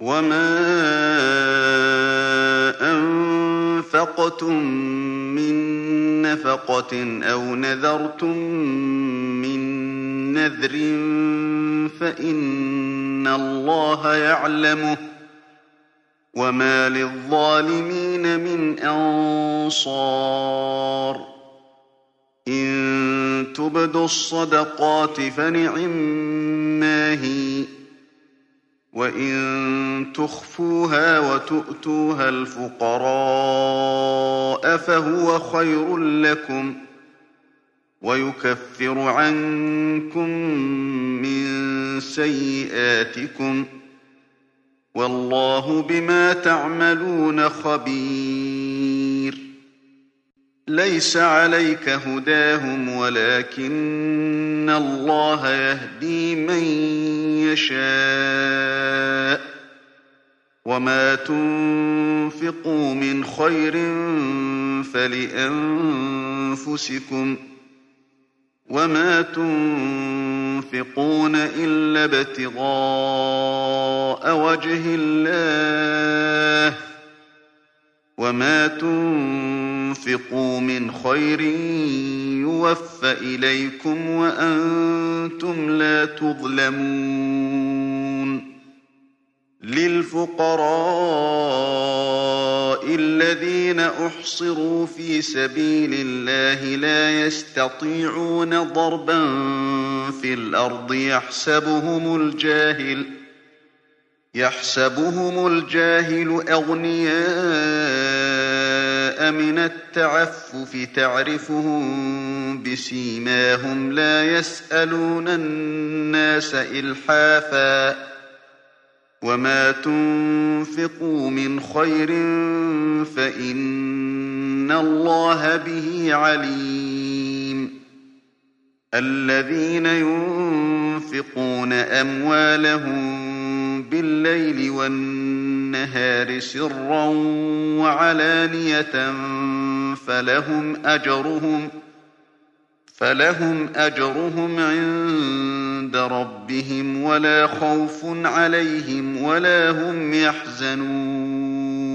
وما أنفقتم من نفقة أو نذرتم من نذر فإن الله يعلمه وما للظالمين من أنصار إن تبدوا الصدقات فنعما هي وَإِن تُخْفُوهَا وَتُؤْتُوهَا الْفُقَرَاءَ فَهُوَ خَيْرٌ لَّكُمْ وَيُكَفِّرُ عَنكُم مِّن سَيِّئَاتِكُمْ ۗ وَاللَّهُ بِمَا تَعْمَلُونَ خَبِيرٌ لَيْسَ عَلَيْكَ هُدَاهُمْ وَلَٰكِنَّ اللَّهَ يَهْدِي مَن يَشَاءُ ۗ وَمَا تُنفِقُوا مِنْ خَيْرٍ فَلِأَنفُسِكُمْ ۚ وَمَا تُنفِقُونَ إِلَّا ابْتِغَاءَ وَجْهِ اللَّهِ ۚ وَمَا تُنفِقُوا مِنْ خَيْرٍ يُوَفَّ إِلَيْكُمْ وَأَنتُمْ لَا تُظْلَمُونَ لِلْفُقَرَاءِ الَّذِينَ أُحْصِرُوا فِي سَبِيلِ اللَّهِ لَا يَسْتَطِيعُونَ ضَرْبًا فِي الْأَرْضِ يَحْسَبُهُمُ الْجَاهِلُ أَغْنِيَاءَ مِنَ التَّعَفُّفِ تَعْرِفُهُم بِسِيمَاهُمْ لَا يَسْأَلُونَ النَّاسَ إِلْحَافًا ۗ وَمَا تُنفِقُوا مِنْ خَيْرٍ فَإِنَّ اللَّهَ بِهِ عَلِيمٌ الَّذِينَ يُنفِقُونَ أَمْوَالَهُم بِاللَّيْلِ وَالنَّهَارِ سِرًّا وَعَلَانِيَةً فَلَهُمْ أَجْرُهُمْ عِندَ رَبِّهِمْ وَلَا خَوْفٌ عَلَيْهِمْ وَلَا هُمْ يَحْزَنُونَ